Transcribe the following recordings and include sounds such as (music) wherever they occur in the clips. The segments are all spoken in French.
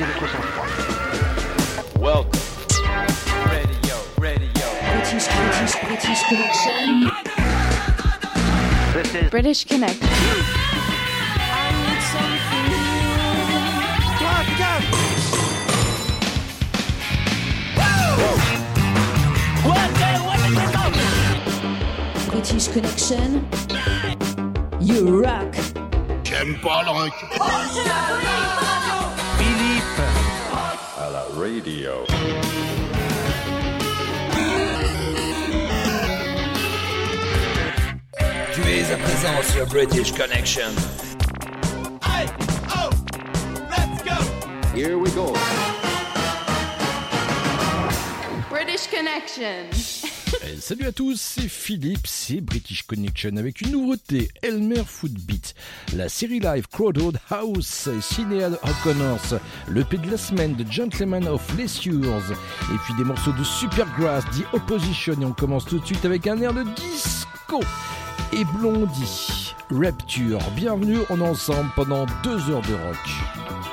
did it was on fire. Welcome. Radio, radio. British, British, British Connection. This is British Connect. British Connection. You rock. J'aime pas le rock. Oh, Radio. Tu es à présent sur British Connection. Hey, oh, let's go. Here we go. British Connection. Salut à tous, c'est Philippe, c'est British Connection avec une nouveauté, Elmer Footbeat, la série live Crowded House, Cineal O'Connors, le P de la semaine de Gentleman of Lessures, et puis des morceaux de Supergrass, The Opposition, et on commence tout de suite avec un air de disco et Blondie. Rapture, bienvenue, on ensemble pendant deux heures de rock.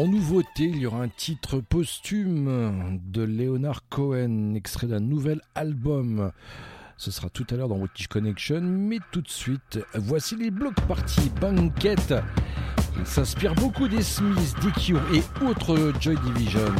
En nouveauté, il y aura un titre posthume de Leonard Cohen, extrait d'un nouvel album. Ce sera tout à l'heure dans British Connection, mais tout de suite, voici les blocs parties Banquet. Il s'inspire beaucoup des Smiths, des Cure et autres Joy Division.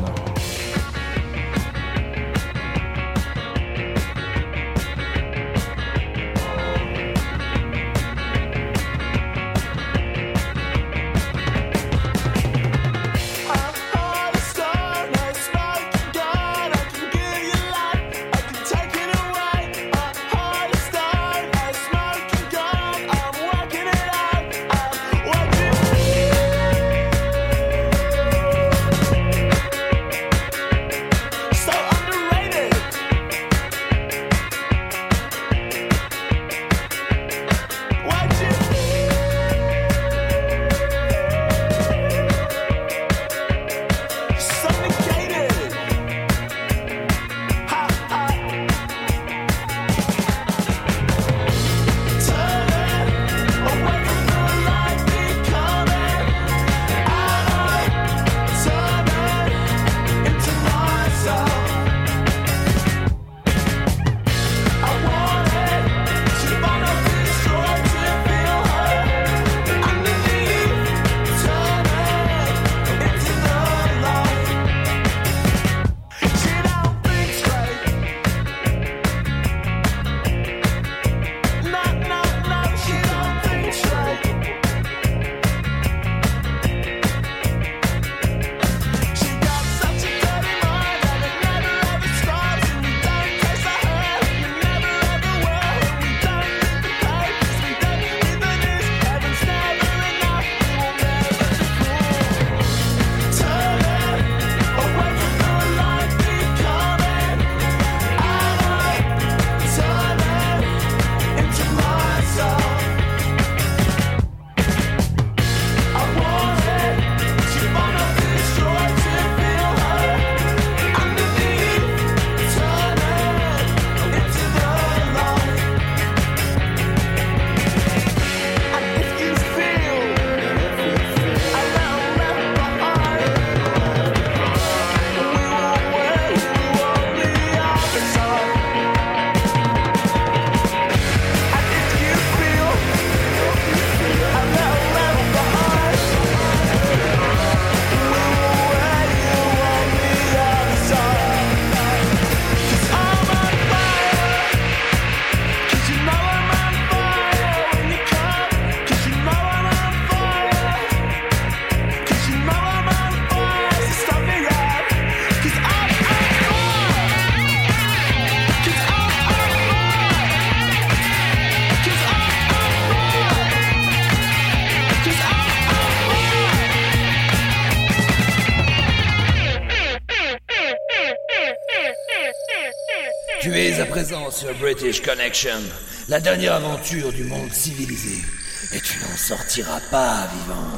British Connection, la dernière aventure du monde civilisé. Et tu n'en sortiras pas vivant.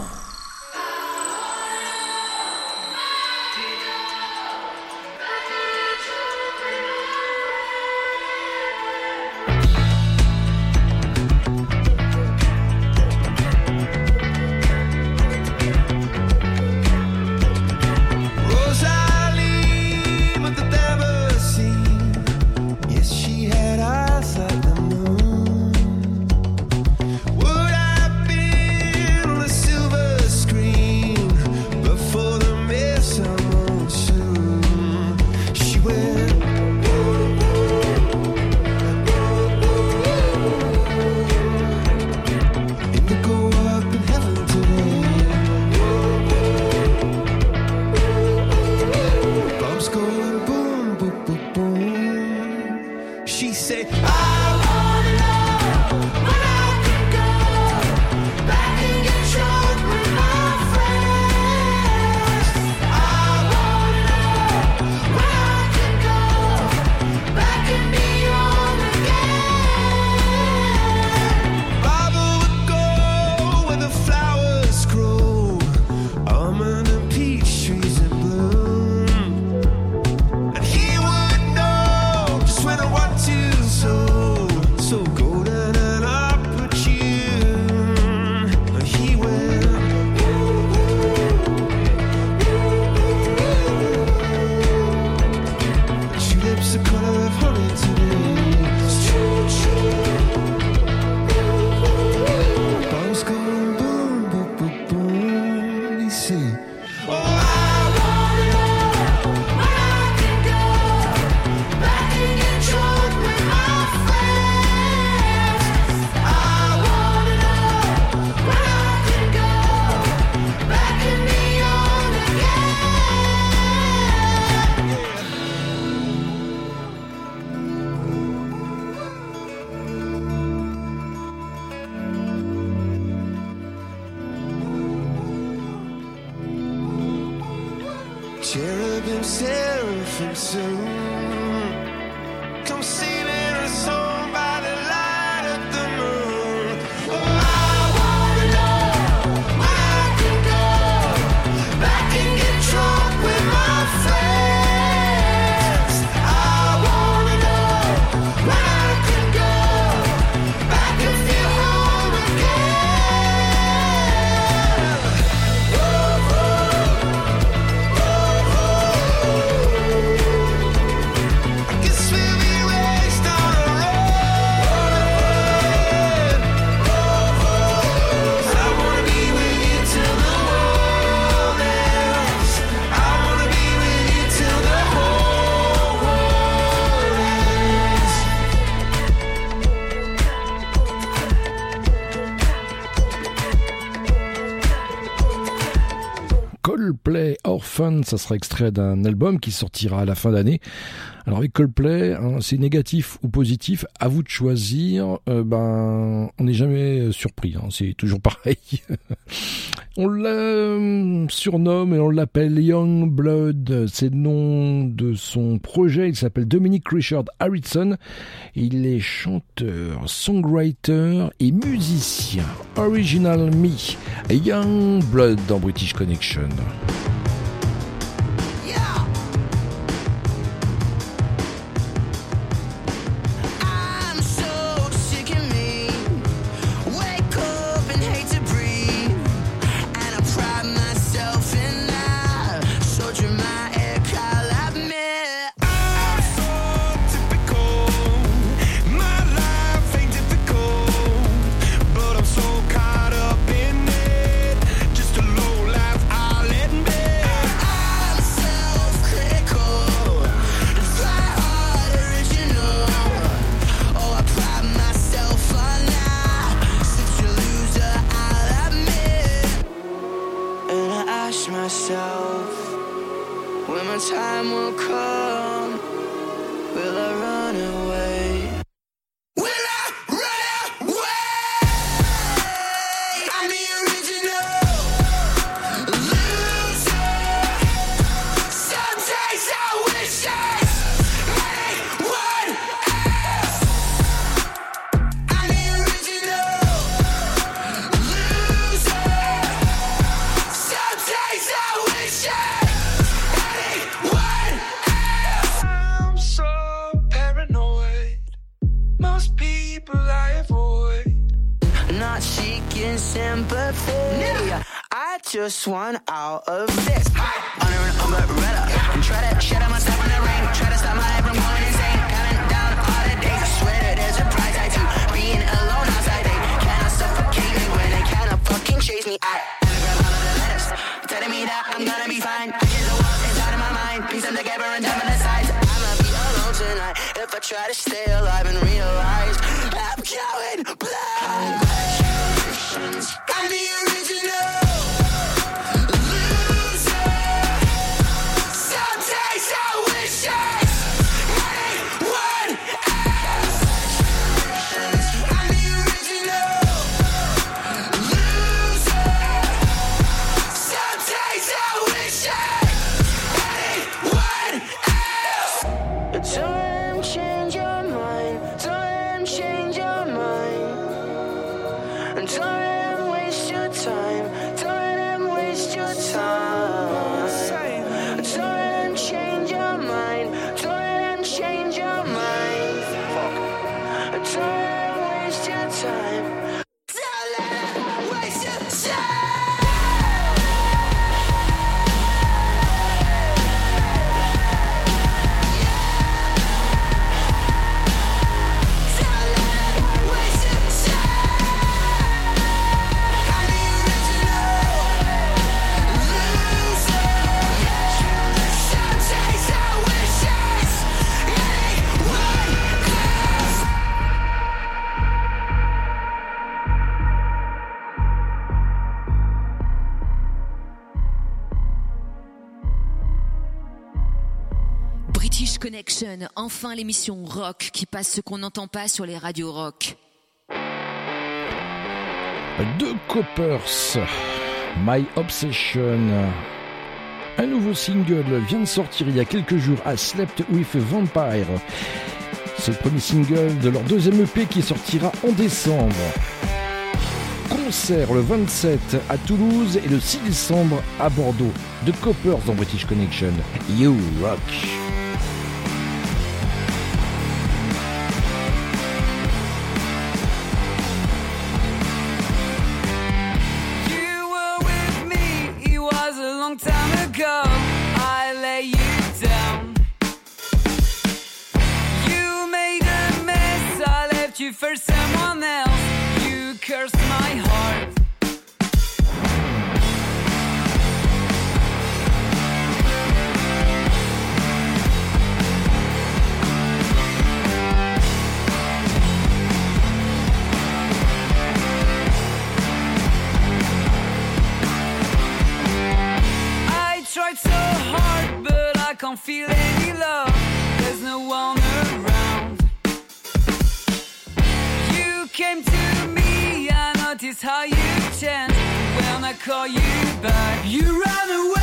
Ça sera extrait d'un album qui sortira à la fin d'année. Alors avec Coldplay, hein, c'est négatif ou positif, à vous de choisir. Euh, ben, on n'est jamais surpris, hein, c'est toujours (laughs) pareil. on la euh, surnomme et on l'appelle Young Blood. C'est le nom de son projet. Il s'appelle Dominic Richard Harrison. Il est chanteur, songwriter et musicien. Original Me, Young Blood dans British Connection. I'm gonna be fine. I get the world inside of my mind, piece them together and dump the sides. I'ma be alone tonight if I try to stay alive and realize I'm going blind. Congratulations, I need Enfin l'émission rock qui passe ce qu'on n'entend pas sur les radios rock. Deux Coppers, My Obsession. Un nouveau single vient de sortir il y a quelques jours à Slept with Vampire. C'est le premier single de leur deuxième EP qui sortira en décembre. Concert le 27 à Toulouse et le 6 décembre à Bordeaux. De Coppers dans British Connection. You Rock. You for someone else. You cursed my heart. I tried so hard, but I can't feel any love. There's no one around. Came to me, I noticed how you changed. When I call you back, you ran away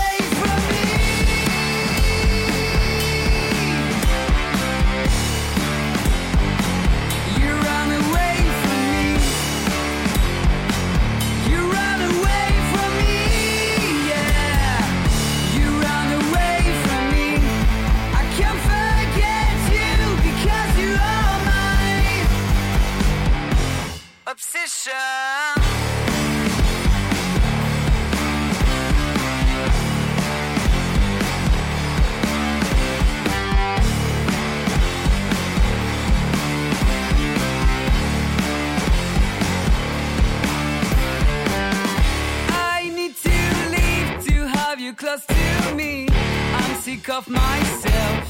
obsession. I need to leave to have you close to me. I'm sick of myself.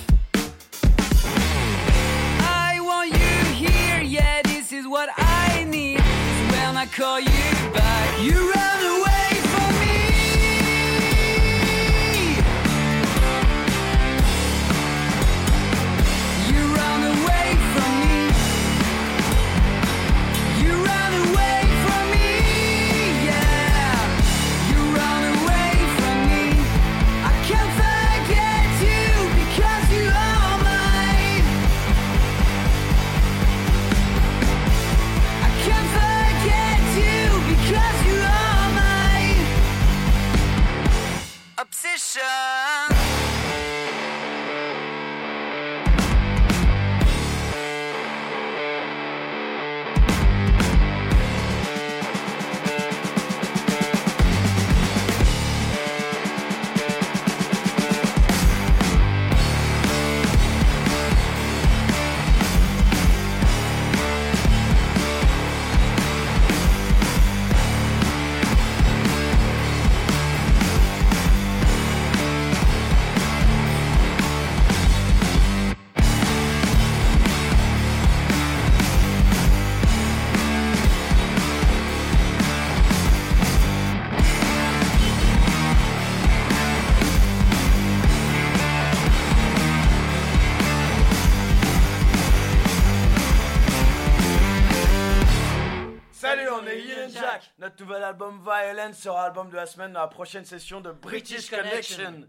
I call you back, you run away nouvel album Violence sera album de la semaine dans la prochaine session de British Connection.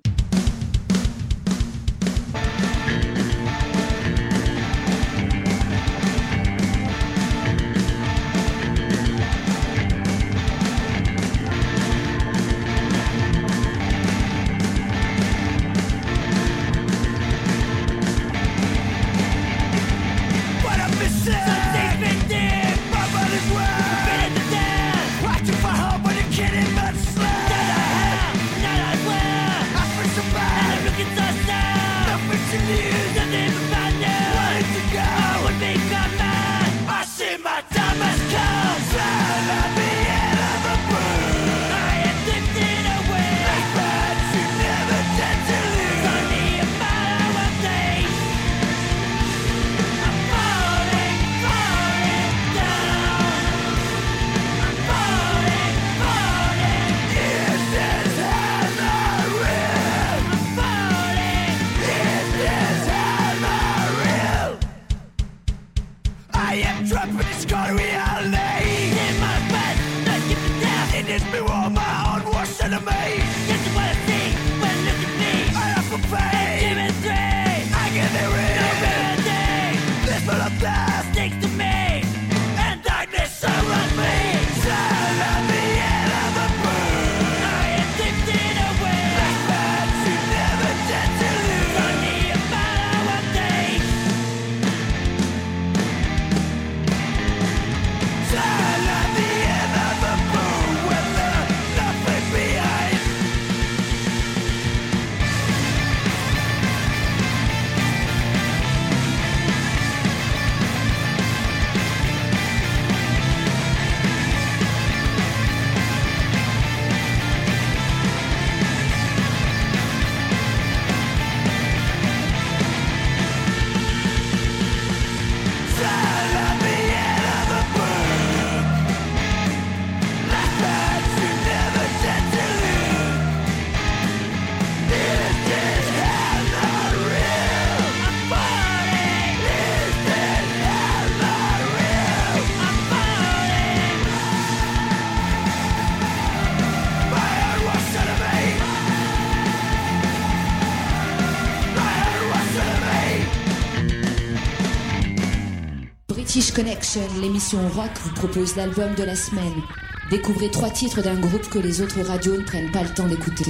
Connection, l'émission rock vous propose l'album de la semaine. Découvrez trois titres d'un groupe que les autres radios ne prennent pas le temps d'écouter.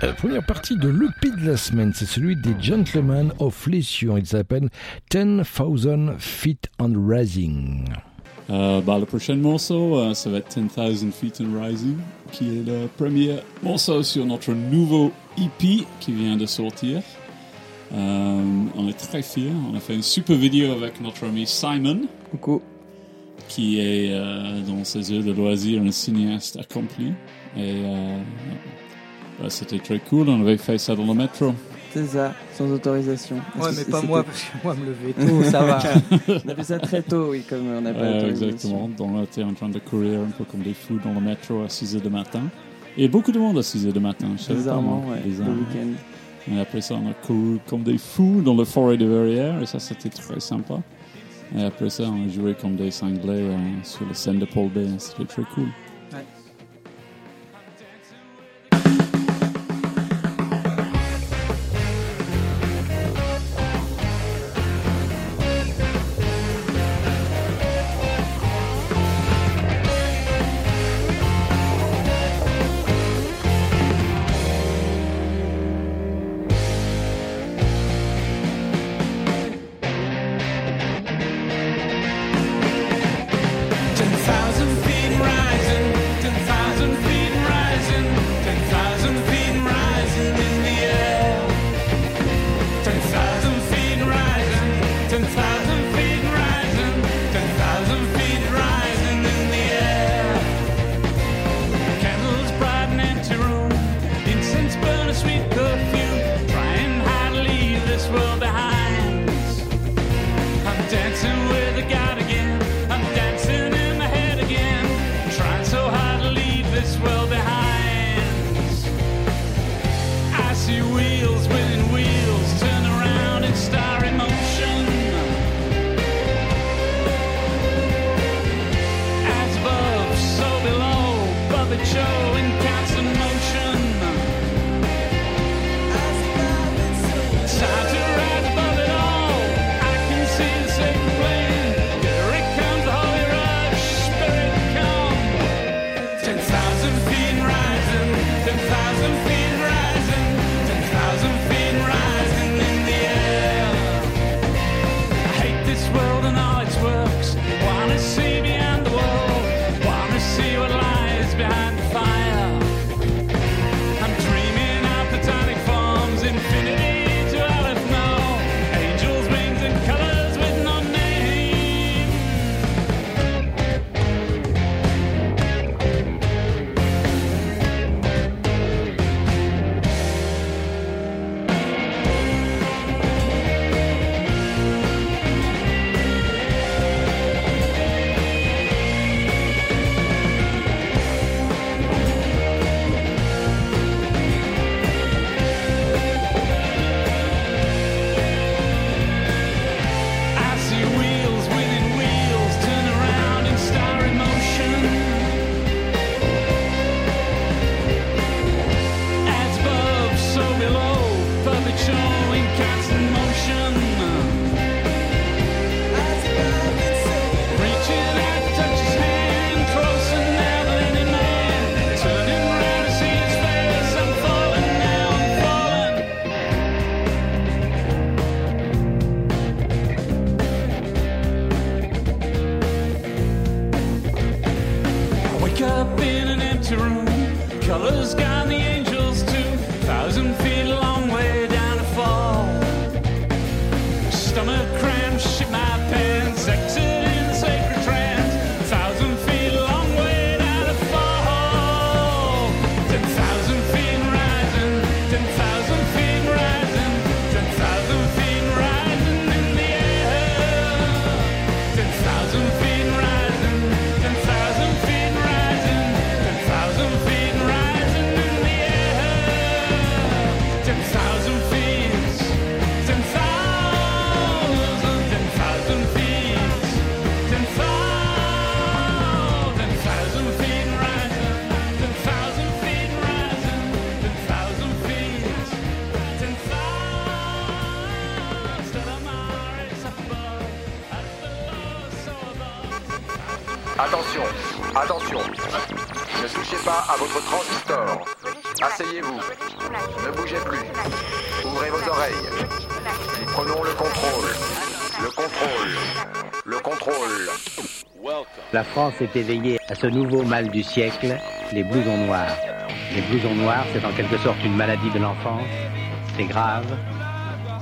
La première partie de l'EP de la semaine, c'est celui des Gentlemen of Leisure. Il s'appelle 10,000 Feet on Rising. Euh, bah, le prochain morceau, euh, ça va être 10,000 Feet and Rising, qui est le premier morceau sur notre nouveau EP qui vient de sortir. Euh, on est très fiers. On a fait une super vidéo avec notre ami Simon. Coucou. Qui est euh, dans ses heures de loisirs un cinéaste accompli. Et euh, bah, c'était très cool. On avait fait ça dans le métro. C'est ça, sans autorisation. Ouais, mais c'est- pas moi, parce que moi, me lever tôt, ça va. (laughs) on a fait ça très tôt, oui, comme on n'a pas d'autorisation. exactement. Donc on était en train de courir un peu comme des fous dans le métro à 6h du matin. Et beaucoup de monde à 6h du matin. Je savais pas, Bizarrement, ouais, le week-end. Et après ça, on a couru comme des fous dans le forêt de Verrières. Et ça, c'était très sympa. Et après ça, on a joué comme des cinglés euh, sur la scène de Paul Bay. C'était très cool. France est éveillée à ce nouveau mal du siècle, les blousons noirs. Les blousons noirs, c'est en quelque sorte une maladie de l'enfance. C'est grave,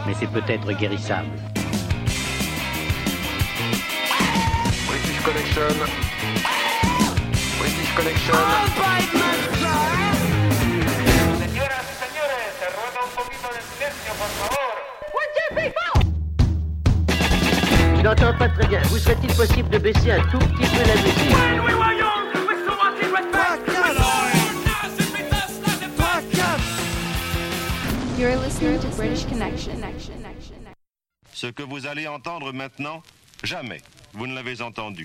mais c'est peut-être guérissable. British Connection. British Connection. Je n'entends pas très bien. Vous serait-il possible de baisser un tout Ce que vous allez entendre maintenant, jamais vous ne l'avez entendu.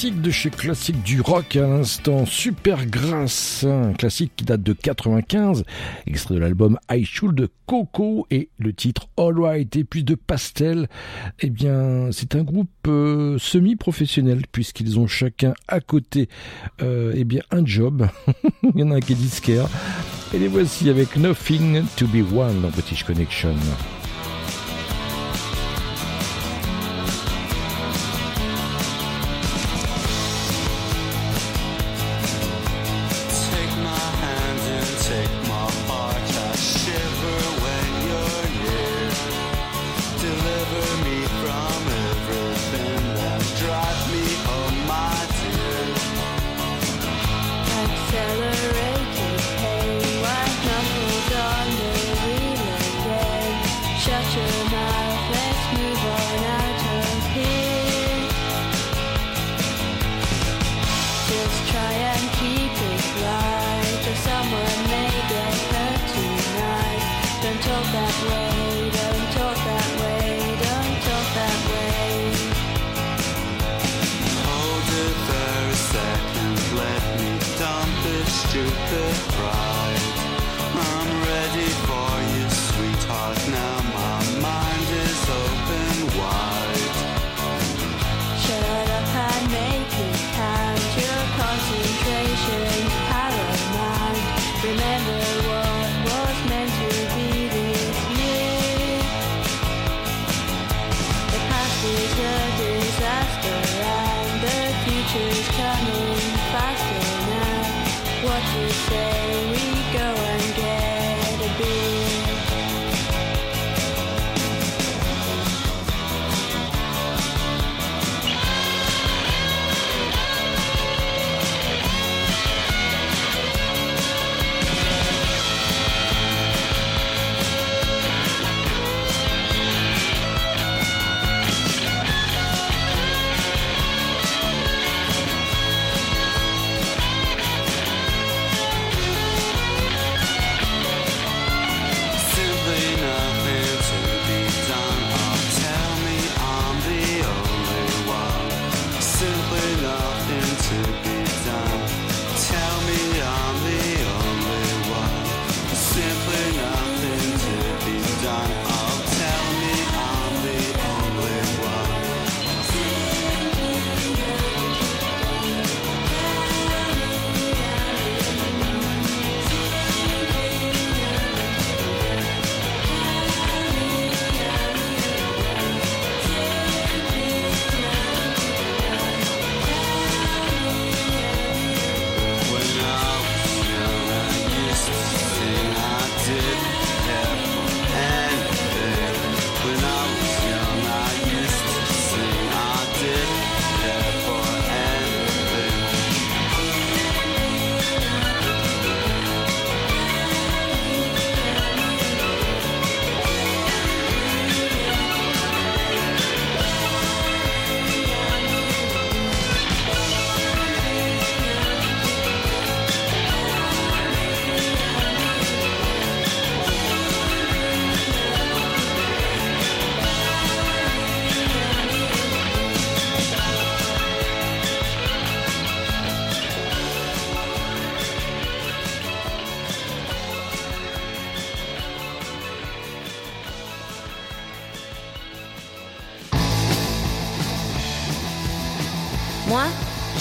Classique de chez classique du rock à l'instant, Super Grasse, un classique qui date de 95, extrait de l'album I Should Coco et le titre All Right et puis de Pastel. Eh bien, c'est un groupe euh, semi-professionnel puisqu'ils ont chacun à côté euh, eh bien un job. (laughs) Il y en a un qui est disquaire. Et les voici avec Nothing to be One dans British Connection.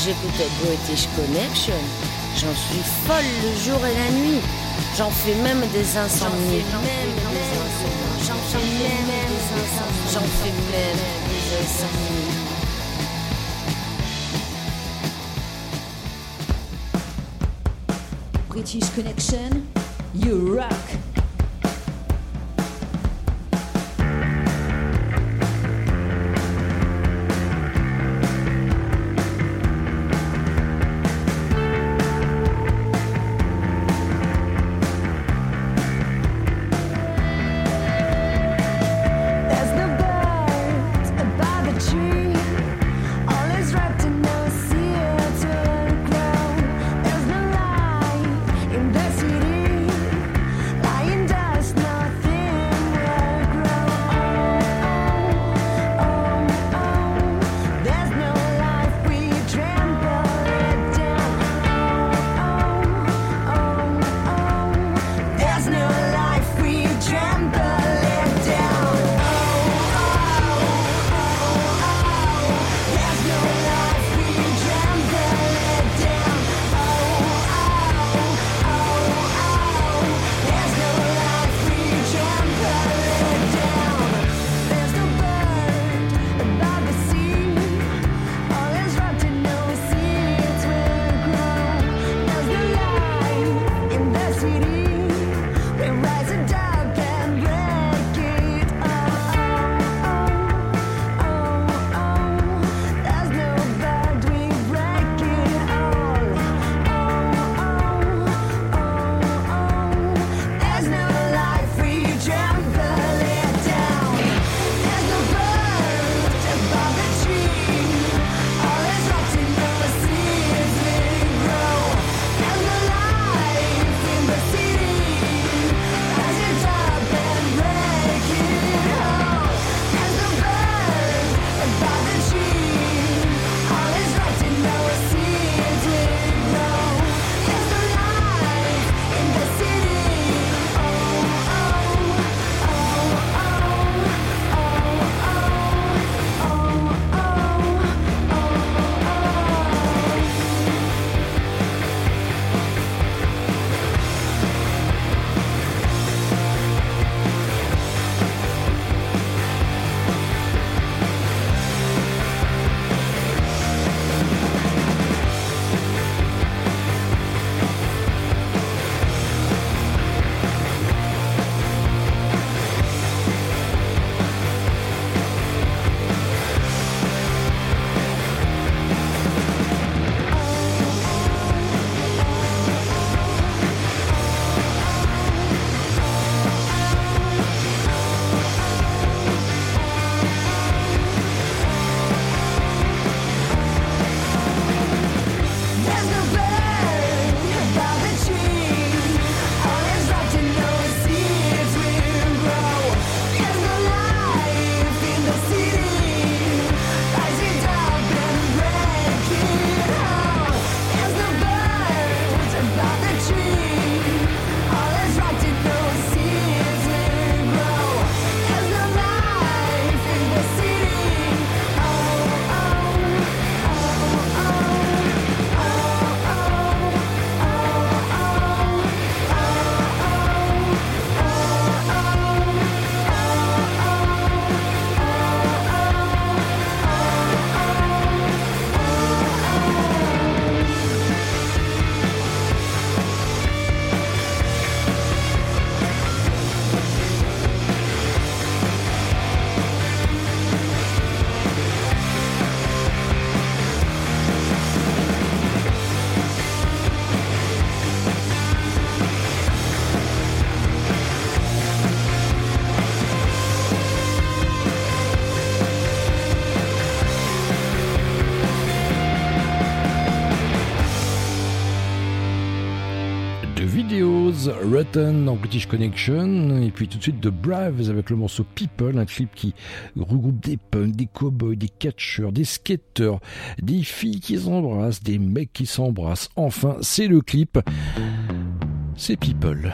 j'écoutais British Connection. J'en suis folle le jour et la nuit. J'en fais même des insomnies. J'en fais même des insomnies. J'en fais même des insomnies. British Connection. Rotten en British Connection, et puis tout de suite The Braves avec le morceau People, un clip qui regroupe des punks, des cowboys, des catcheurs, des skateurs, des filles qui s'embrassent, des mecs qui s'embrassent. Enfin, c'est le clip, c'est People.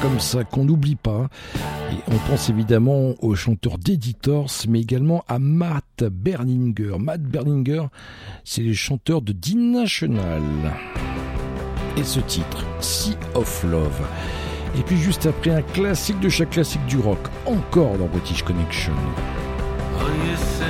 comme ça qu'on n'oublie pas. Et on pense évidemment au chanteur d'Editors, mais également à Matt Berninger. Matt Berninger, c'est le chanteur de d National. Et ce titre, Sea of Love. Et puis juste après, un classique de chaque classique du rock, encore dans British Connection. Oh,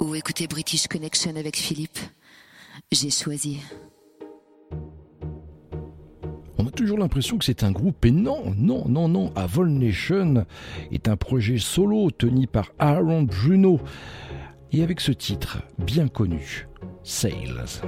Ou écouter British Connection avec Philippe J'ai choisi. On a toujours l'impression que c'est un groupe, et non, non, non, non. Avol Nation est un projet solo tenu par Aaron Bruno. Et avec ce titre bien connu, Sales.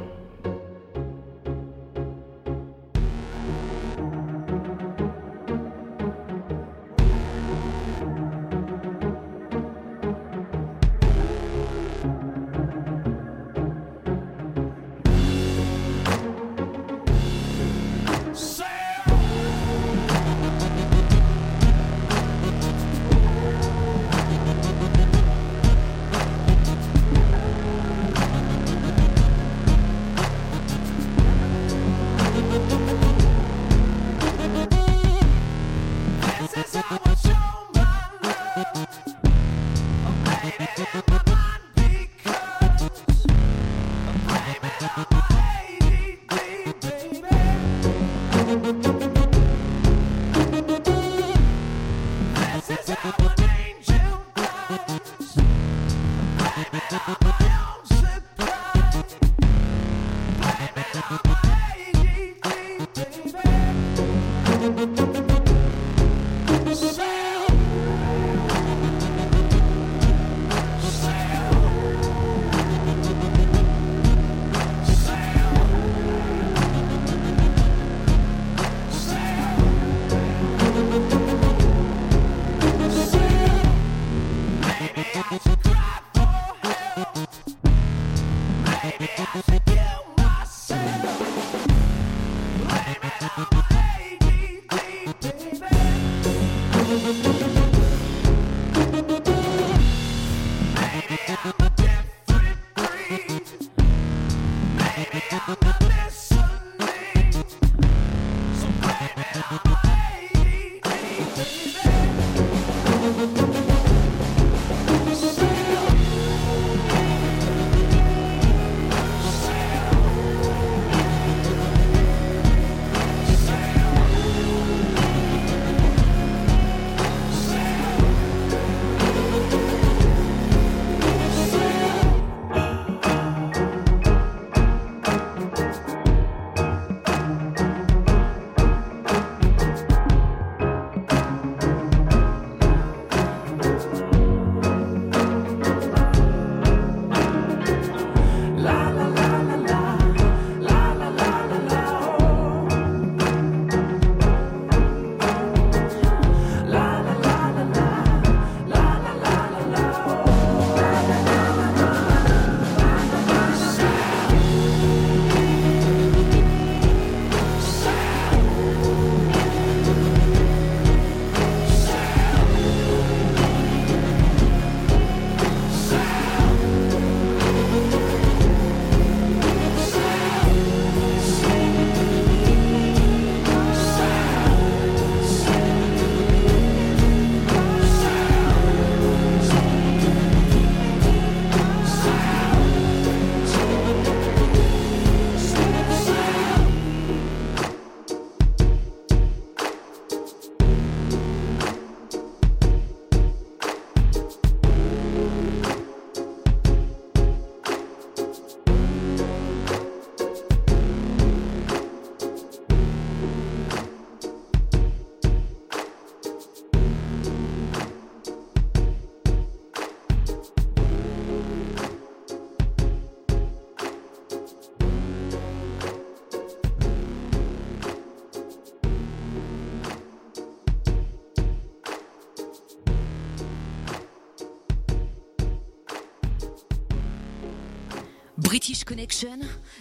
British Connection,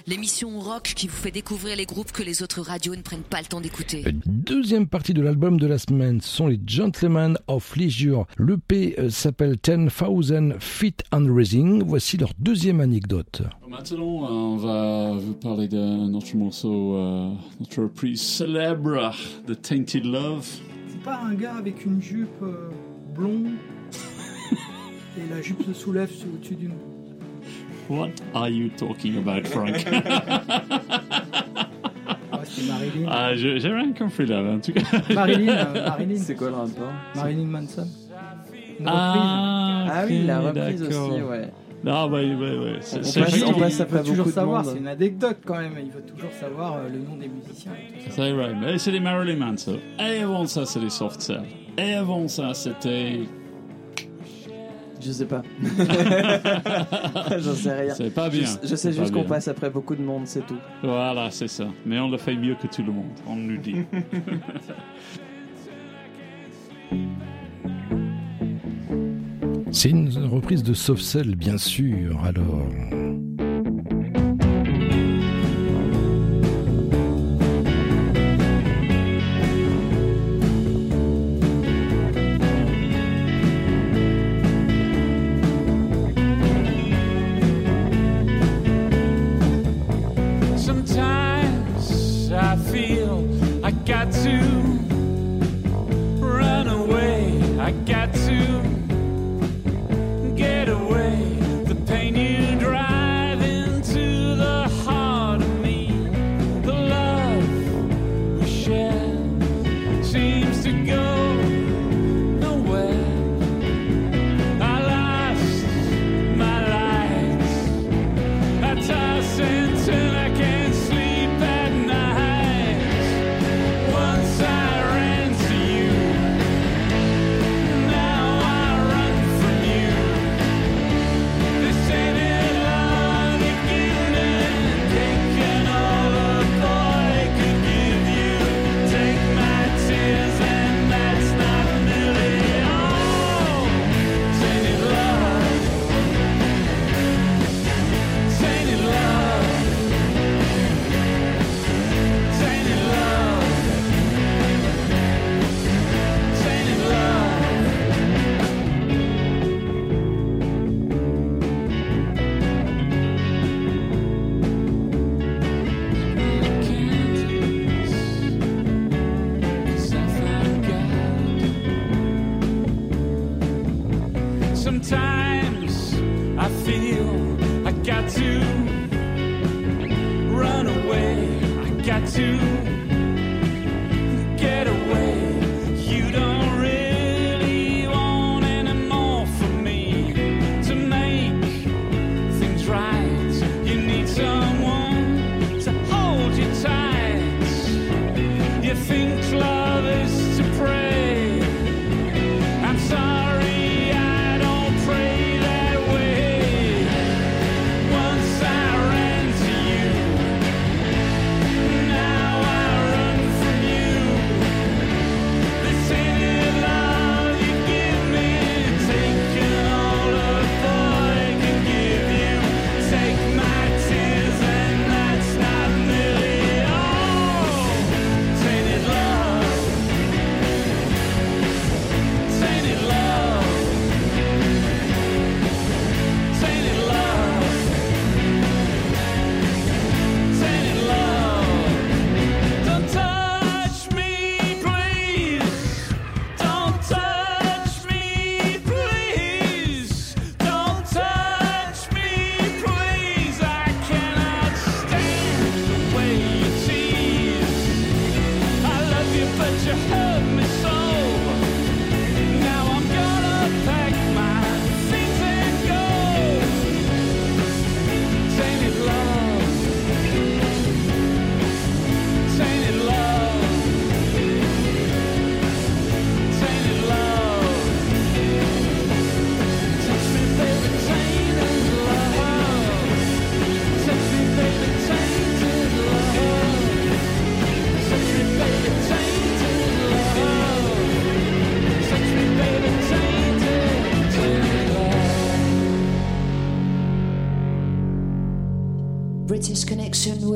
l'émission rock qui vous fait découvrir les groupes que les autres radios ne prennent pas le temps d'écouter. Deuxième partie de l'album de la semaine, ce sont les Gentlemen of Leisure. L'EP euh, s'appelle 10,000 Feet and Raising. Voici leur deuxième anecdote. Maintenant, euh, on va vous parler de notre morceau, euh, notre reprise célèbre de Tainted Love. C'est pas un gars avec une jupe euh, blonde (laughs) et la jupe se soulève sur- au-dessus d'une. What are you talking about, Frank? (laughs) Ah, c'est Marilyn. ah, j'ai rien compris là, en tout cas. Marilyn, euh, (laughs) Marilyn. C'est quoi le rapport Marilyn Manson. Une Ah, Ah oui, la reprise aussi, ouais. Ah ouais, ouais, ouais. C'est- On c'est passe- juste- on passe Il après veut toujours savoir, c'est une anecdote quand même. Il veut toujours savoir euh, le nom des musiciens. et tout ça. C'est vrai, mais c'est les Marilyn Manson. Et avant ça, c'est les Soft Cell. Et avant ça, c'était. Je sais pas. (laughs) J'en sais rien. C'est pas bien. Je, je sais juste pas qu'on bien. passe après beaucoup de monde, c'est tout. Voilà, c'est ça. Mais on le fait mieux que tout le monde, on nous dit. (laughs) C'est une reprise de Soft Cell, bien sûr. Alors.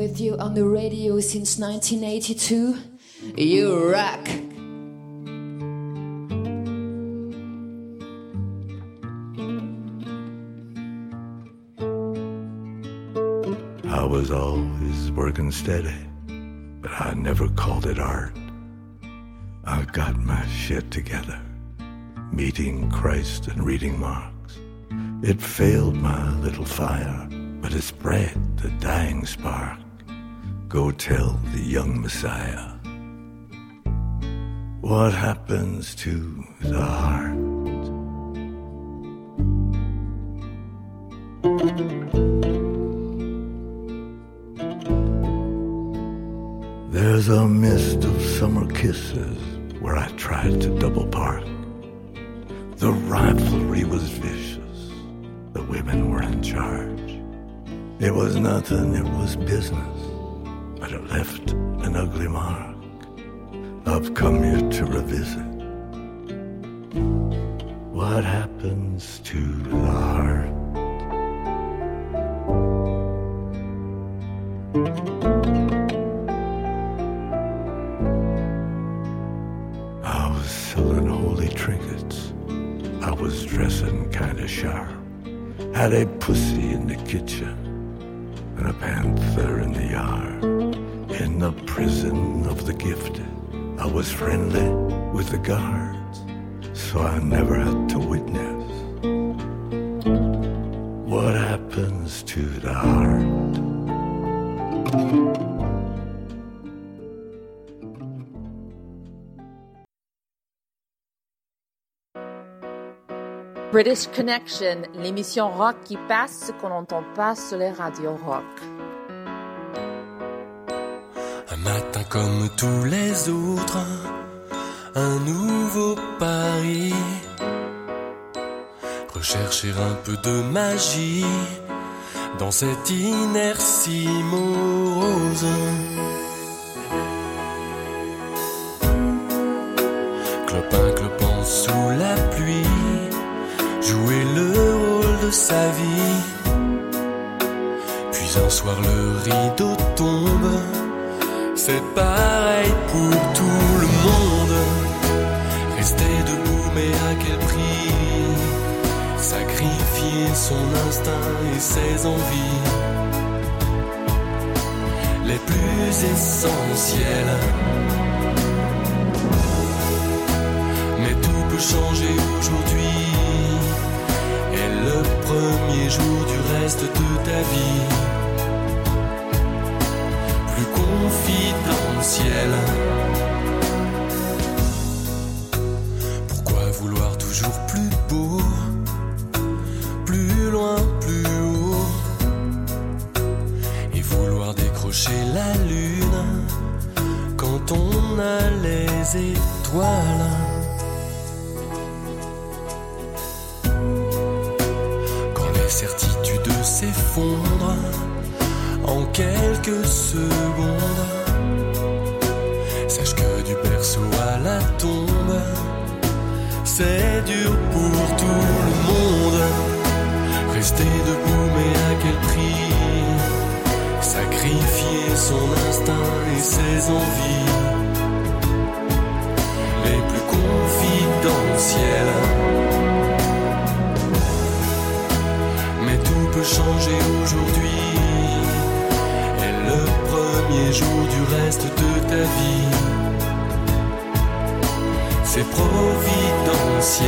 With you on the radio since 1982. You rock. I was always working steady, but I never called it art. I got my shit together, meeting Christ and reading Marx. It failed my little fire, but it spread the dying spark. Go tell the young Messiah what happens to the heart. There's a mist of summer kisses where I tried to double park. The rivalry was vicious. The women were in charge. It was nothing, it was business, but it left an ugly mark. I've come here to revisit what happens to the heart. I was selling holy trinkets. I was dressing kinda sharp. Had a pussy in the kitchen and a panther in the yard. The prison of the gifted, I was friendly with the guards, so I never had to witness what happens to the heart. British Connection, l'émission rock qui passe ce qu'on n'entend pas sur les radios rock. Comme tous les autres, un nouveau pari. Rechercher un peu de magie dans cette inertie morose. Clopin clopant sous la pluie, jouer le rôle de sa vie. Puis un soir le rideau tombe, c'est pareil pour tout le monde. Rester debout, mais à quel prix? Sacrifier son instinct et ses envies les plus essentielles. Mais tout peut changer aujourd'hui. Et le premier jour du reste de ta vie, plus confidentiel. Pourquoi vouloir toujours plus beau, plus loin, plus haut, et vouloir décrocher la lune quand on a les étoiles? Quelques secondes, sache que du berceau à la tombe, c'est dur pour tout le monde. Rester debout, mais à quel prix? Sacrifier son instinct et ses envies les plus confidentielles. Mais tout peut changer aujourd'hui. Et le premier jour du reste de ta vie, c'est providentiel.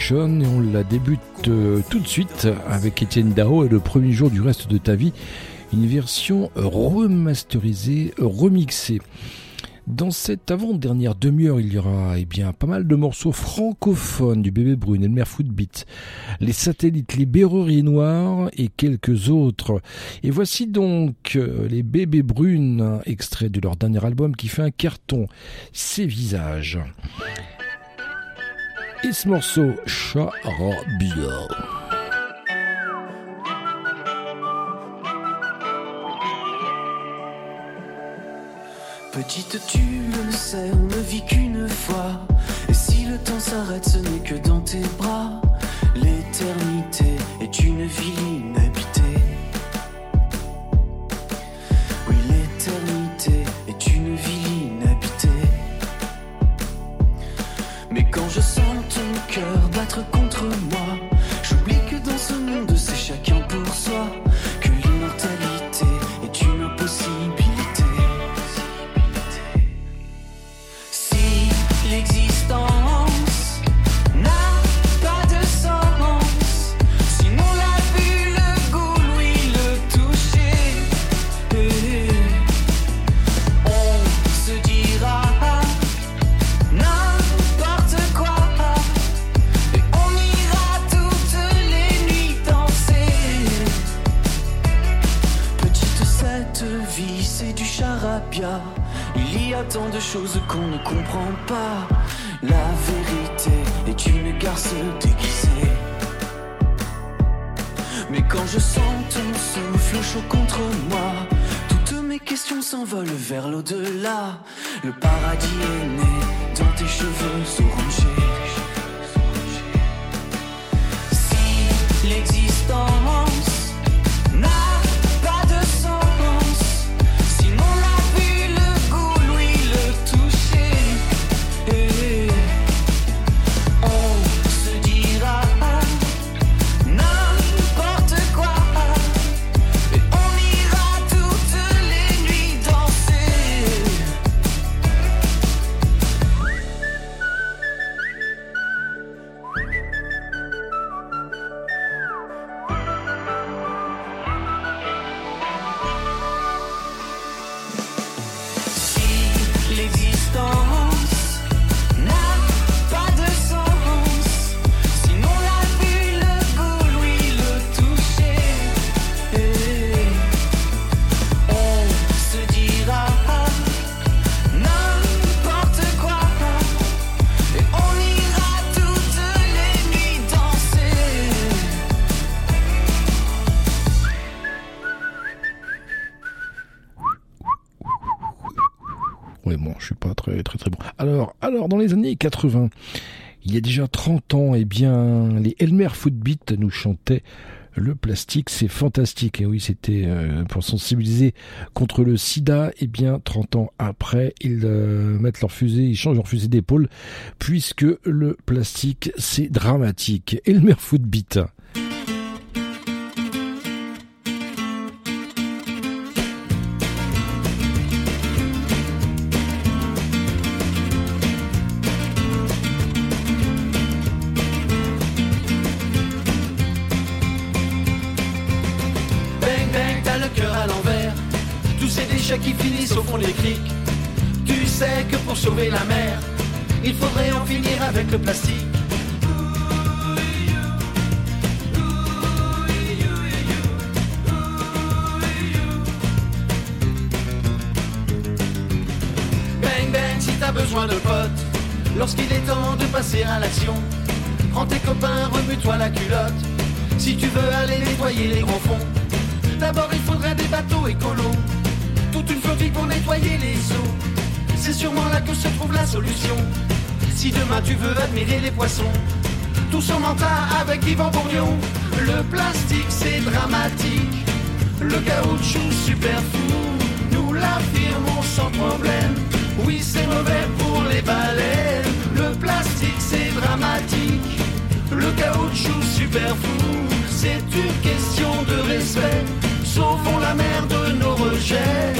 Et on la débute euh, tout de suite avec Étienne Dao et le premier jour du reste de ta vie. une version remasterisée, remixée. Dans cette avant-dernière demi-heure, il y aura eh bien, pas mal de morceaux francophones du bébé brune, Elmer Footbeat, les satellites, les berreries noirs et quelques autres. Et voici donc euh, les bébés brunes, extrait de leur dernier album qui fait un carton, Ces visages. Et ce morceau, Charabia. Petite, tu le sais, on ne vit qu'une fois. Et si le temps s'arrête, ce n'est que dans tes bras. L'éternité est une ville Dans les années 80, il y a déjà 30 ans, eh bien, les Elmer Footbeat nous chantaient le plastique, c'est fantastique. Et oui, c'était euh, pour sensibiliser contre le sida. Eh bien, 30 ans après, ils euh, mettent leur fusée, ils changent leur fusée d'épaule, puisque le plastique, c'est dramatique. Elmer Footbeat. Culotte. Si tu veux aller nettoyer les grands fonds, D'abord il faudrait des bateaux écolos. Toute une flottille pour nettoyer les eaux. C'est sûrement là que se trouve la solution. Si demain tu veux admirer les poissons Tous en mental avec Yvan Bourgnon Le plastique c'est dramatique. Le caoutchouc super fou. Nous l'affirmons sans problème. Oui c'est mauvais pour les baleines. Le plastique c'est dramatique le caoutchouc super fou, c'est une question de respect. Sauvons la mer de nos rejets.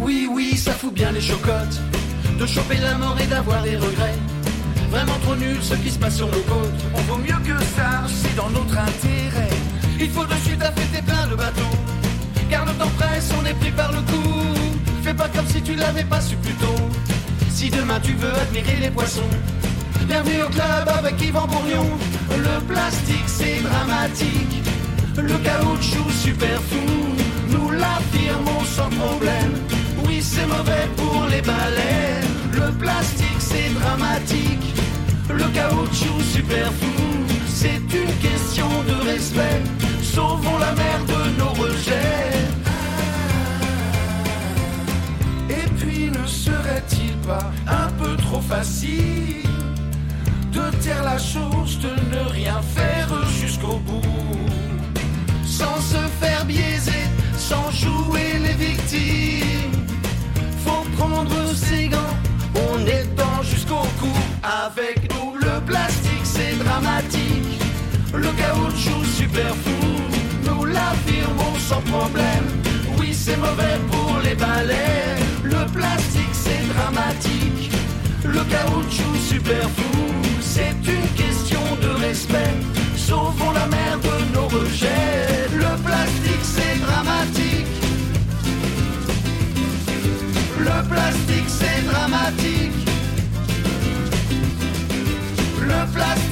Oui, oui, ça fout bien les chocottes de choper la mort et d'avoir des regrets. Vraiment trop nul ce qui se passe sur nos côtes. On vaut mieux que ça, c'est dans notre intérêt. Il faut de suite affecter plein de bateaux. Garde ton presse, on est pris par le coup. Fais pas comme si tu l'avais pas su plus tôt. Si demain tu veux admirer les poissons, bienvenue au club avec Yvan Bourgnon. Le plastique c'est dramatique, le caoutchouc super fou. Nous l'affirmons sans problème. Oui, c'est mauvais pour les baleines. Le plastique c'est dramatique, le caoutchouc super fou. C'est une question de respect. Sauvons la mer de nos rejets. Et puis ne serait-il pas un peu trop facile de taire la chose, de ne rien faire jusqu'au bout, sans se faire biaiser, sans jouer les victimes. Faut prendre ses gants, on est dedans jusqu'au cou. Avec nous, le plastique c'est dramatique, le caoutchouc super fou. Nous l'affirmons sans problème. Oui, c'est mauvais pour les balais. Le plastique c'est dramatique, le caoutchouc super fou. C'est une question de respect. Sauvons la mer de nos rejets. Le plastique c'est dramatique. Le plastique c'est dramatique. Le plastique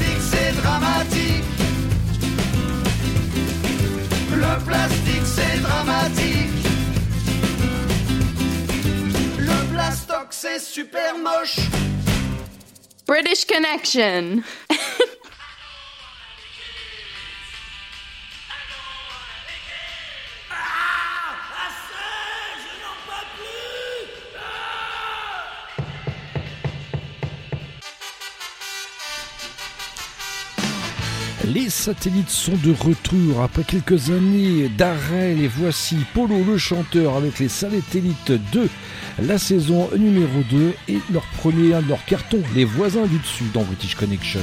Le plastique c'est dramatique. Le plastoc c'est super moche. British Connection. (laughs) Les satellites sont de retour après quelques années d'arrêt. Et voici Polo le chanteur avec les satellites 2, la saison numéro 2 et leur premier leurs cartons, Les voisins du dessus dans British Connection.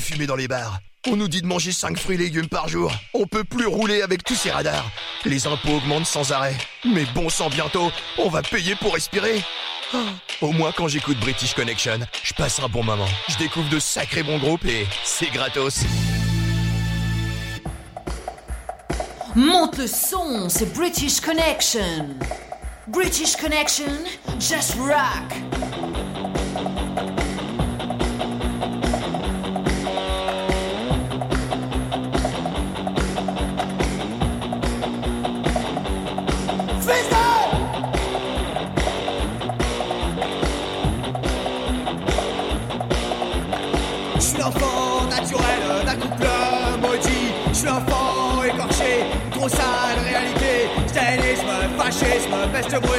Fumer dans les bars. On nous dit de manger 5 fruits légumes par jour. On peut plus rouler avec tous ces radars. Les impôts augmentent sans arrêt. Mais bon sang bientôt, on va payer pour respirer. Ah, Au moins quand j'écoute British Connection, je passe un bon moment. Je découvre de sacrés bons groupes et c'est gratos. Monte le son, c'est British Connection. British Connection, just rock. best of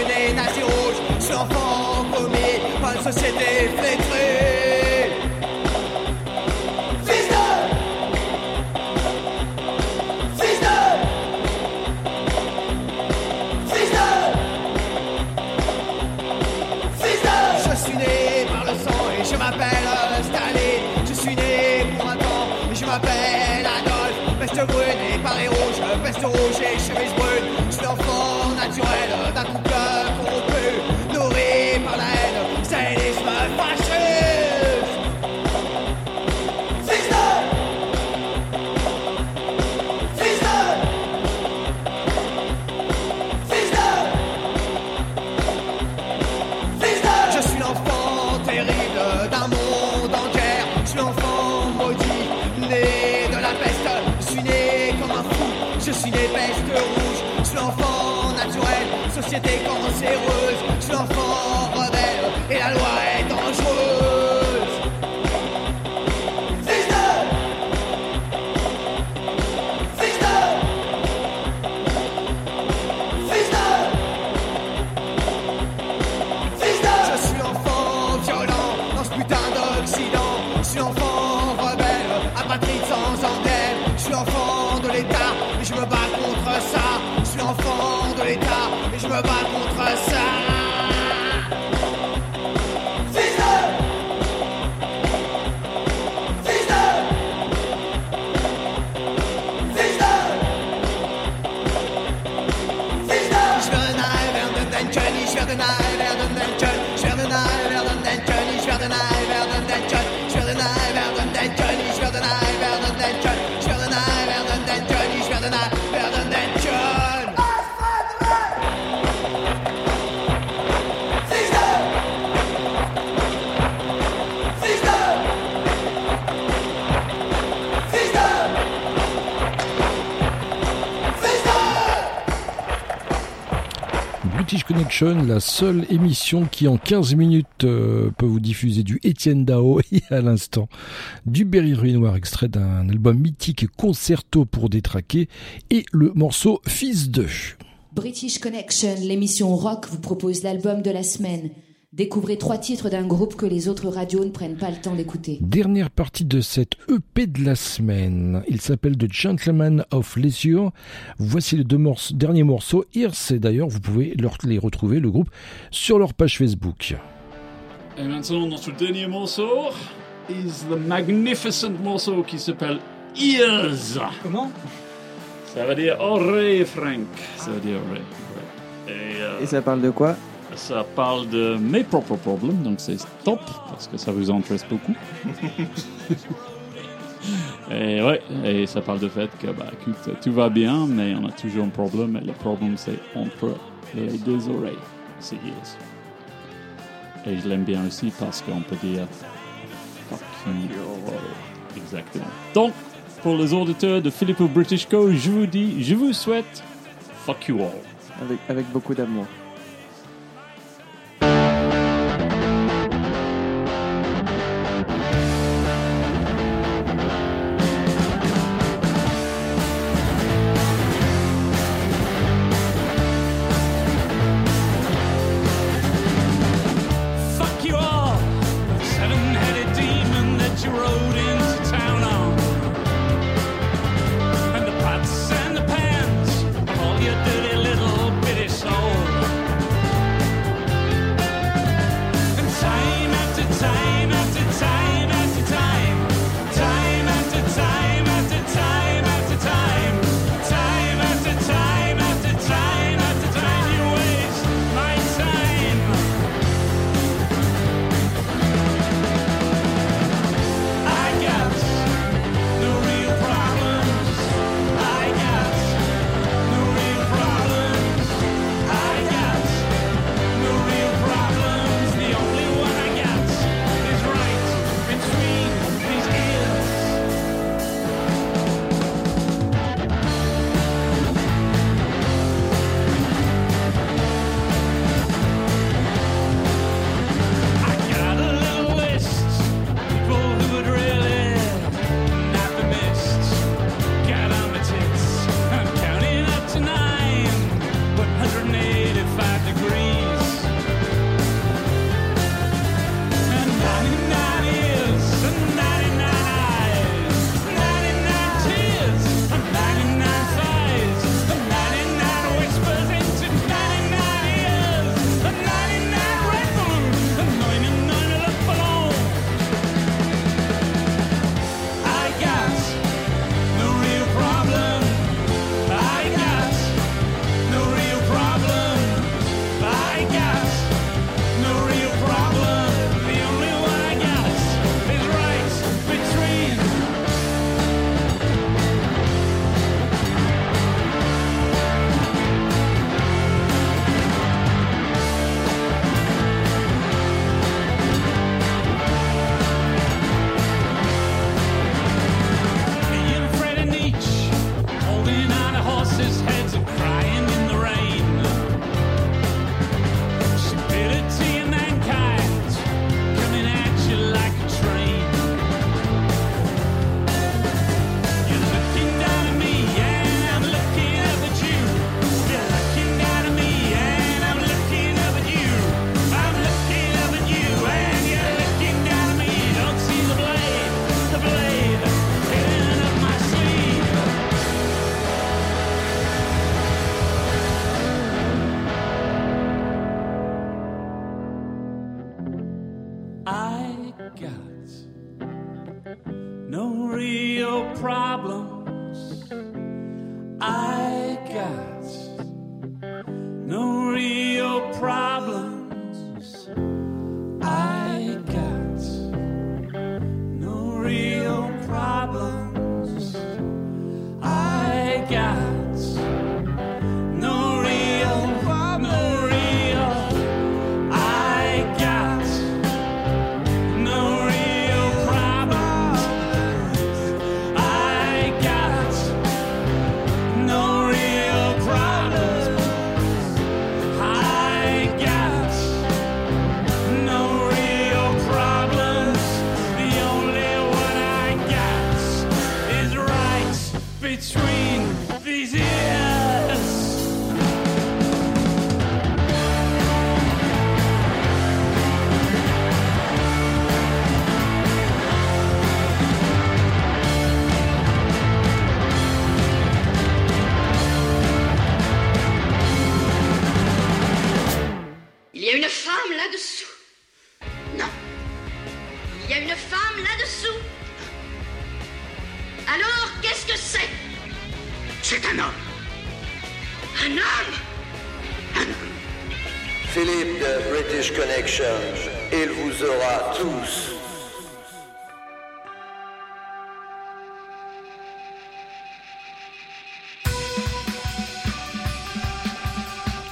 They. think Connection, la seule émission qui en 15 minutes euh, peut vous diffuser du Étienne Dao (laughs) et à l'instant du Berry Ruy Noir, extrait d'un album mythique Concerto pour détraquer et le morceau Fils de. British Connection, l'émission rock, vous propose l'album de la semaine. Découvrez trois titres d'un groupe que les autres radios ne prennent pas le temps d'écouter. Dernière partie de cette EP de la semaine. Il s'appelle The Gentleman of Leisure. Voici les deux morceaux, derniers morceaux. Ears, et d'ailleurs, vous pouvez leur- les retrouver, le groupe, sur leur page Facebook. Et maintenant, notre dernier morceau is the magnificent morceau qui s'appelle Ears. Comment? Ça veut dire oreille, Frank. Ça veut dire oreille. ouais. Et, euh, Et ça parle de quoi? Ça parle de mes propres problèmes, donc c'est top, parce que ça vous intéresse beaucoup. (laughs) et ouais, et ça parle du fait que, bah, écoute, tout va bien, mais on a toujours un problème, et le problème c'est entre les deux oreilles. C'est yes. Et je l'aime bien aussi parce qu'on peut dire fucking Exactement. Donc, pour les auditeurs de Filippo British Co, je vous dis, je vous souhaite fuck you all. Avec, avec beaucoup d'amour.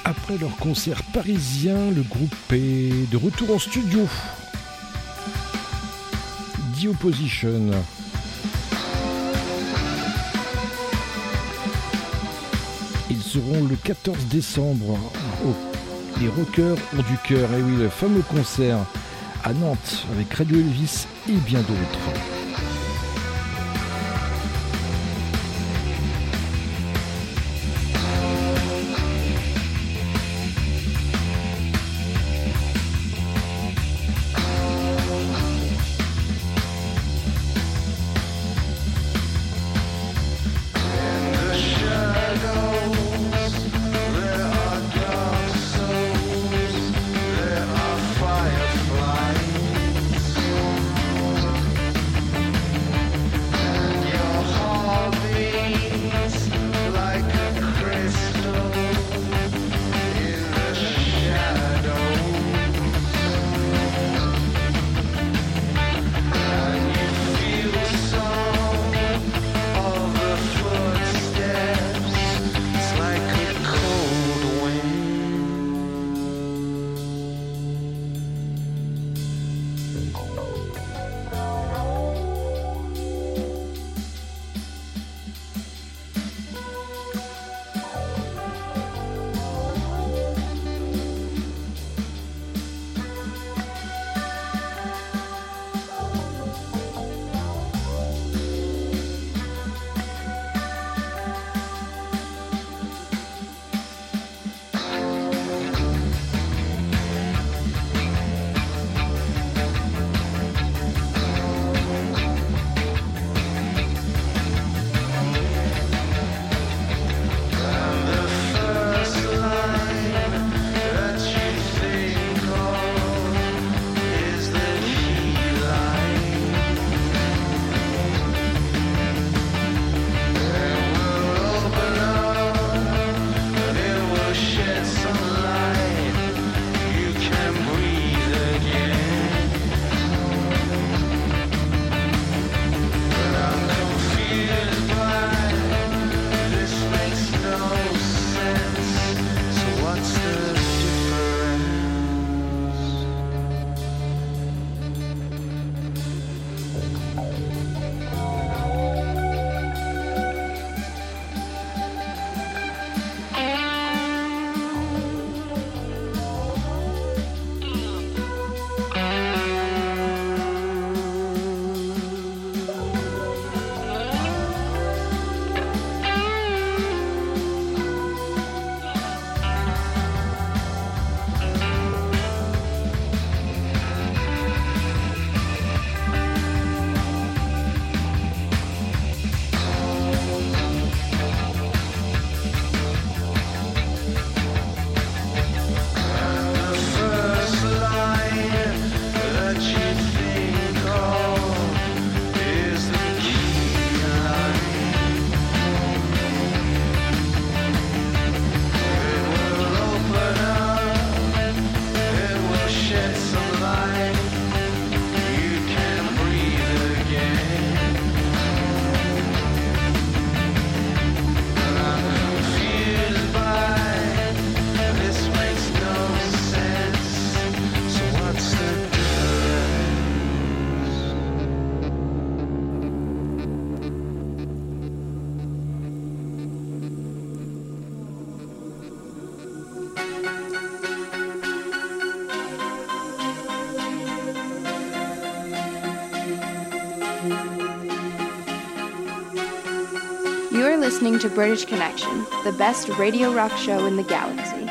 Après leur concert parisien, le groupe est de retour en studio. The Opposition. Ils seront le 14 décembre au Les Rockers ont du cœur. Et oui, le fameux concert à Nantes avec Radio Elvis et bien d'autres. British Connection, the best radio rock show in the galaxy.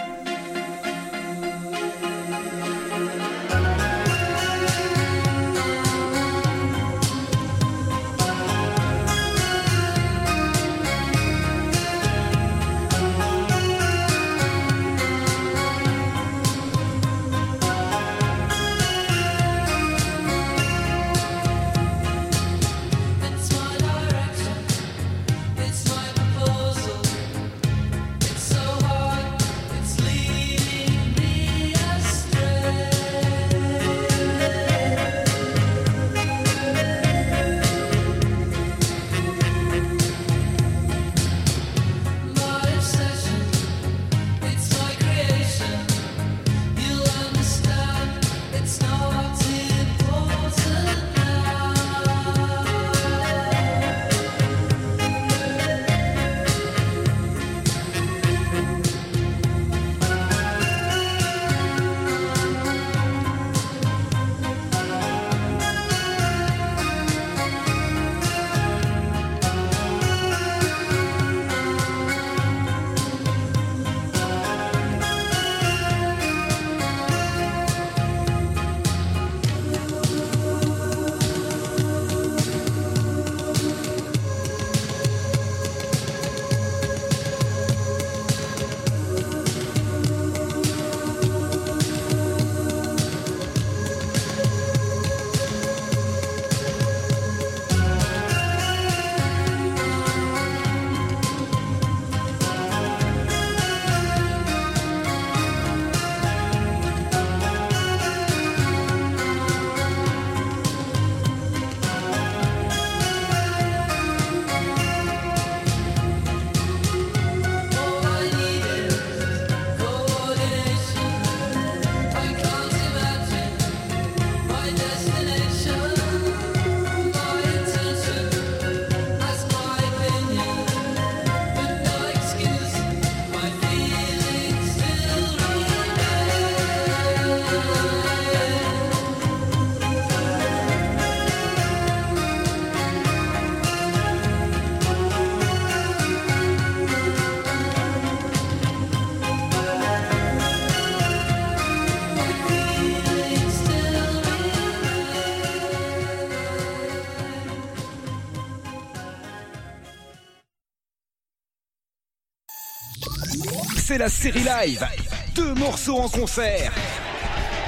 la série live. Deux morceaux en concert.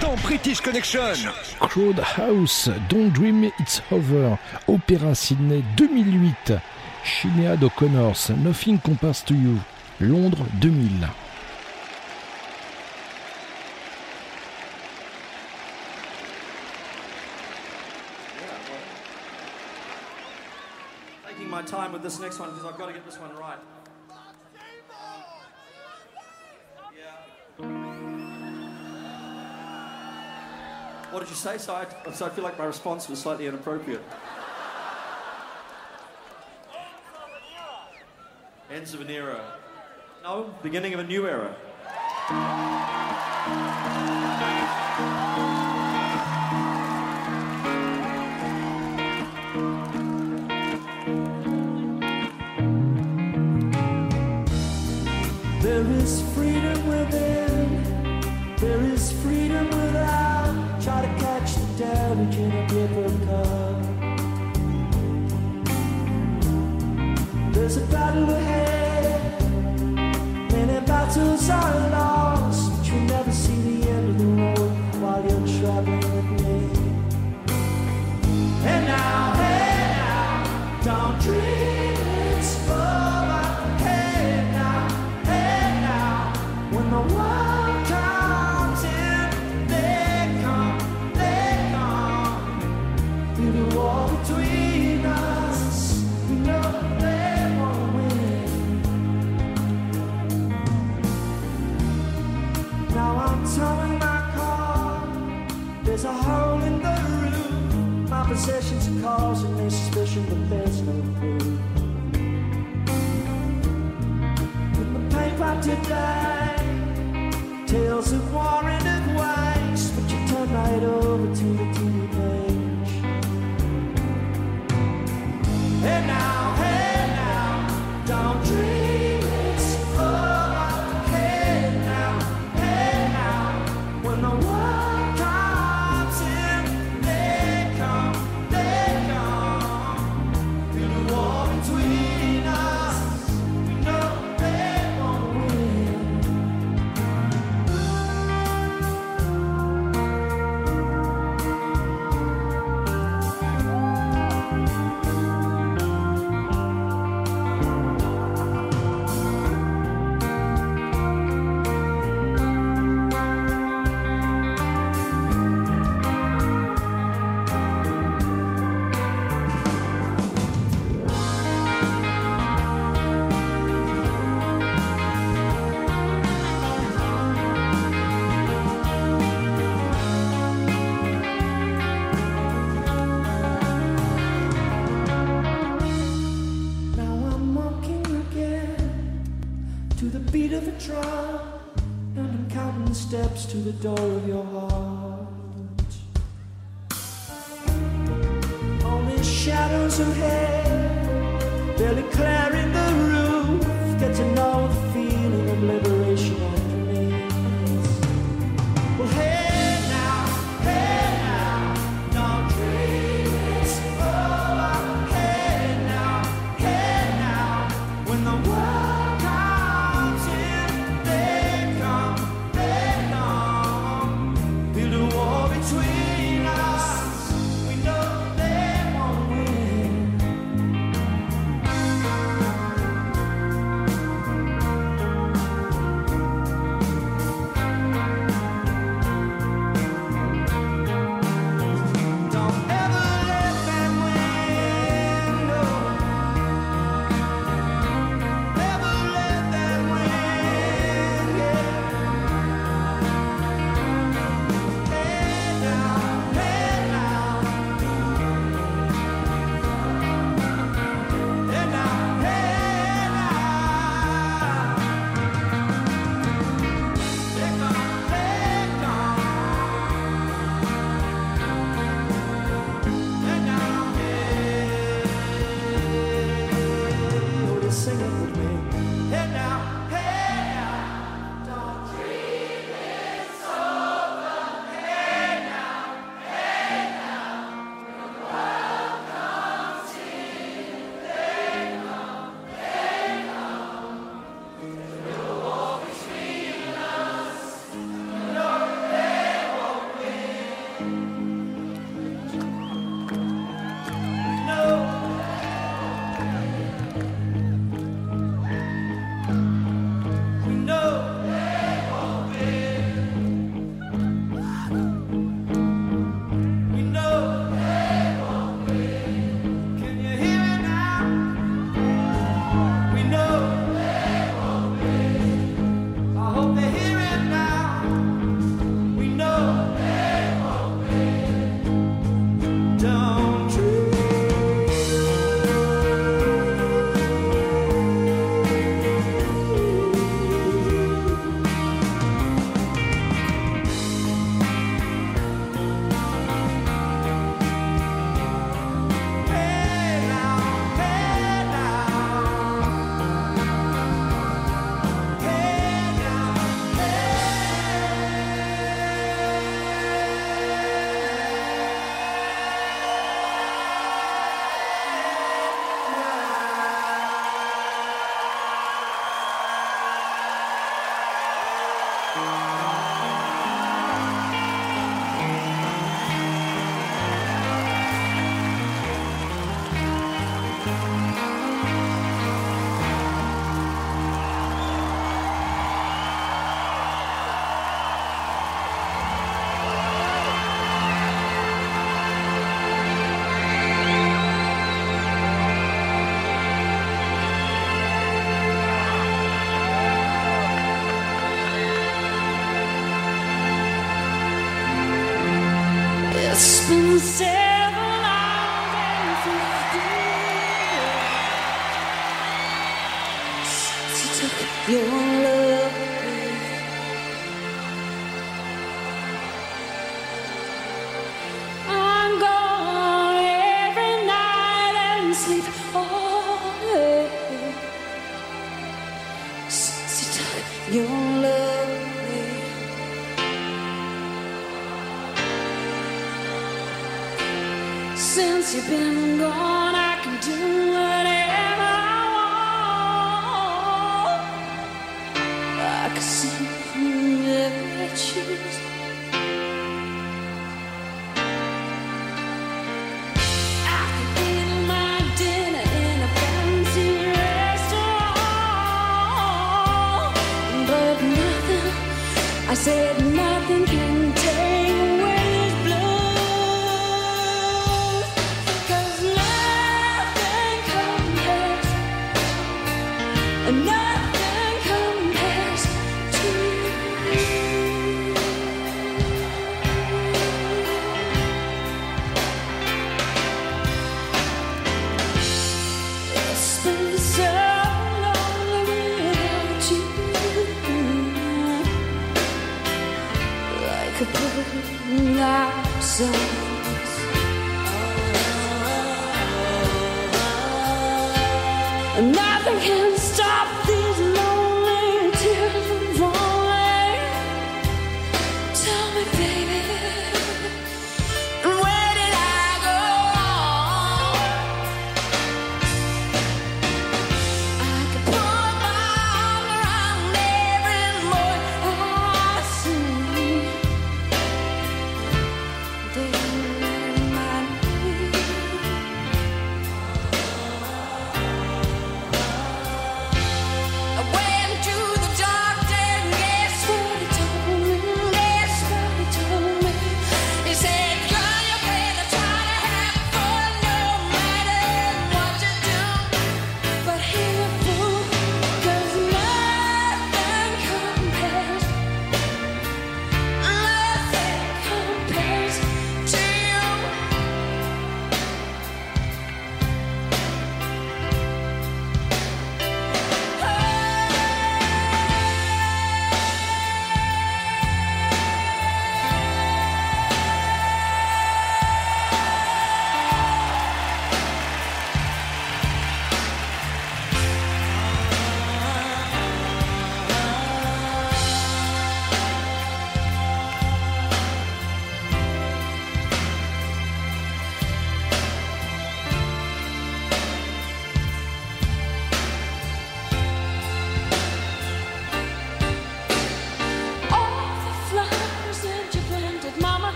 Dans British Connection. Crowd House, Don't Dream It's Over, Opéra Sydney 2008, Shinead O'Connors, Nothing Compares to You, Londres 2000. Time with this next one because I've got to get this one right. what did you say? So I, so I feel like my response was slightly inappropriate. Ends of an era. No, beginning of a new era. to die.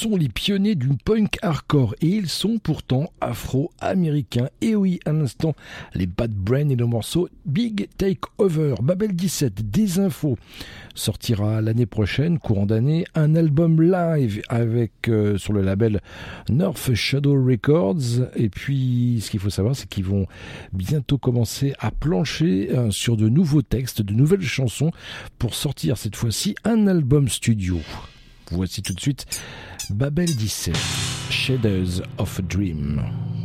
Sont les pionniers du punk hardcore et ils sont pourtant afro-américains. Et oui, à l'instant, les Bad Brain et le morceau Big Take Over, Babel 17, des infos. Sortira l'année prochaine, courant d'année, un album live avec euh, sur le label North Shadow Records. Et puis, ce qu'il faut savoir, c'est qu'ils vont bientôt commencer à plancher euh, sur de nouveaux textes, de nouvelles chansons pour sortir cette fois-ci un album studio. Voici tout de suite Babel 17, Shadows of a Dream.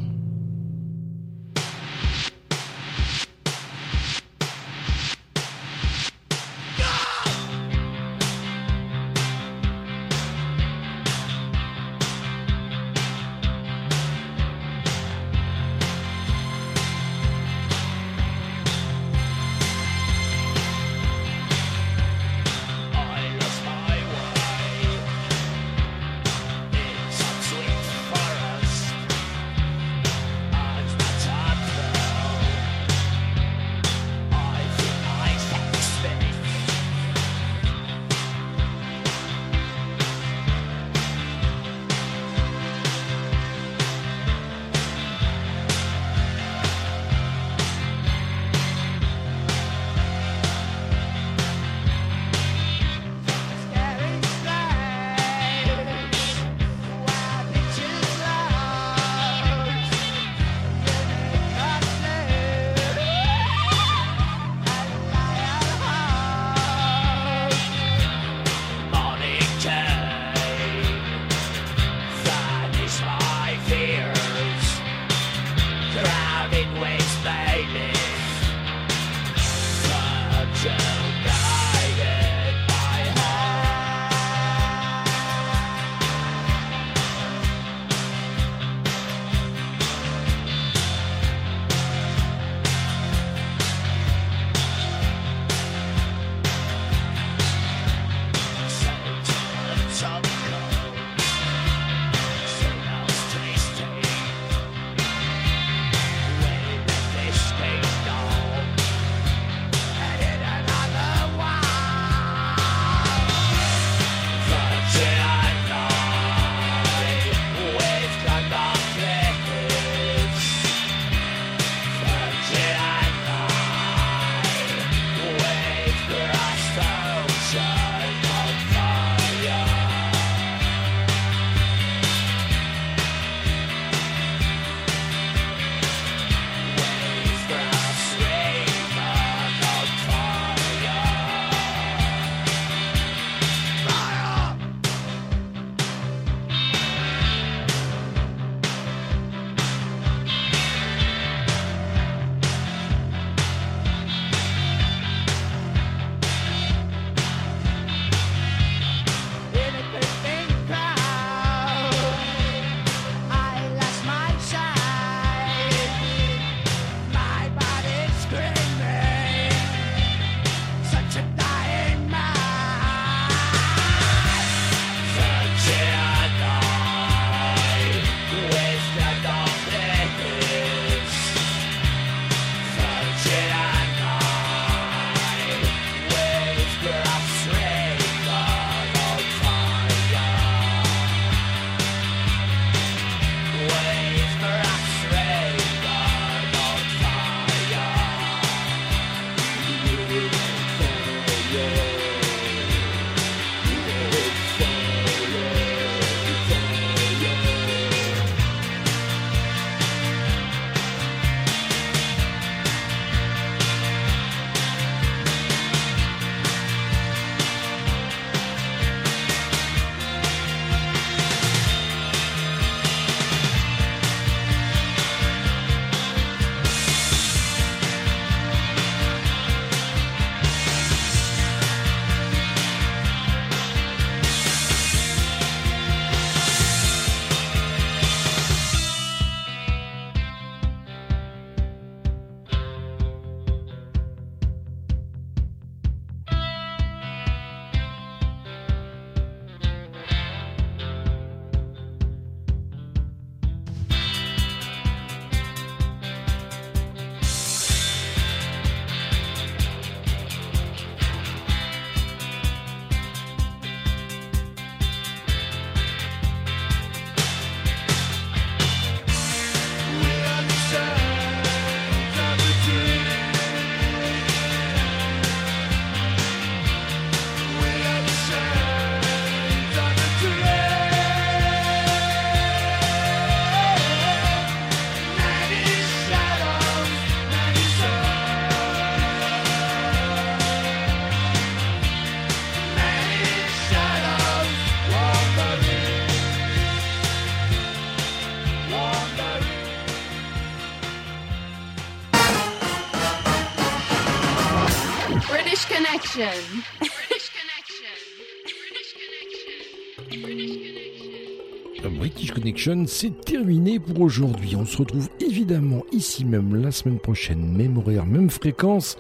C'est terminé pour aujourd'hui. On se retrouve évidemment ici même la semaine prochaine, même horaire, même fréquence.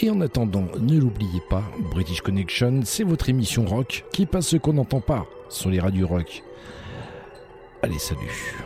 Et en attendant, ne l'oubliez pas, British Connection, c'est votre émission rock qui passe ce qu'on n'entend pas sur les radios rock. Allez, salut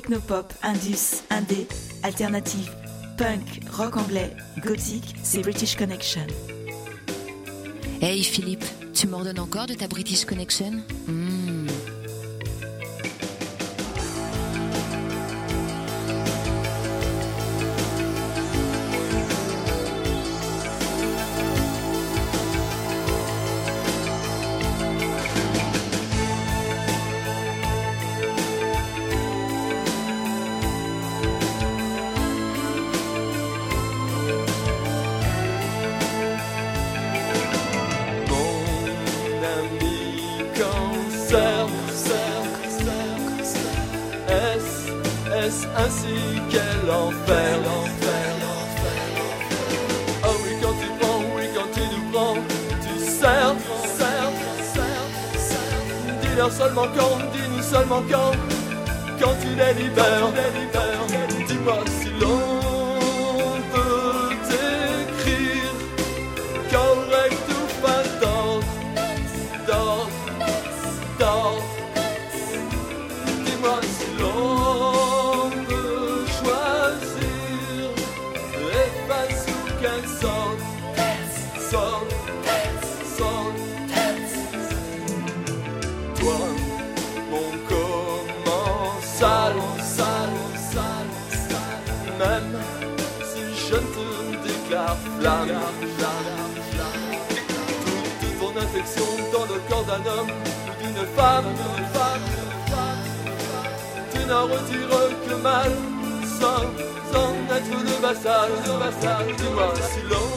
technopop, indus, indé, alternative, punk, rock anglais, gothique, c'est British Connection. Hey Philippe, tu m'ordonnes encore de ta British Connection? Est-ce ainsi qu'elle enferme Oh oui quand tu prends, oui quand tu nous prends, tu sers, sers, sers. Dis-leur seulement quand, dis-nous seulement quand, quand tu les libères, dis-moi toute, ton infection dans le corps d'un homme ou d'une femme, d'une femme, tu n'en retires que mal, sans, sans être le vassal, le vassal, dis-moi si l'on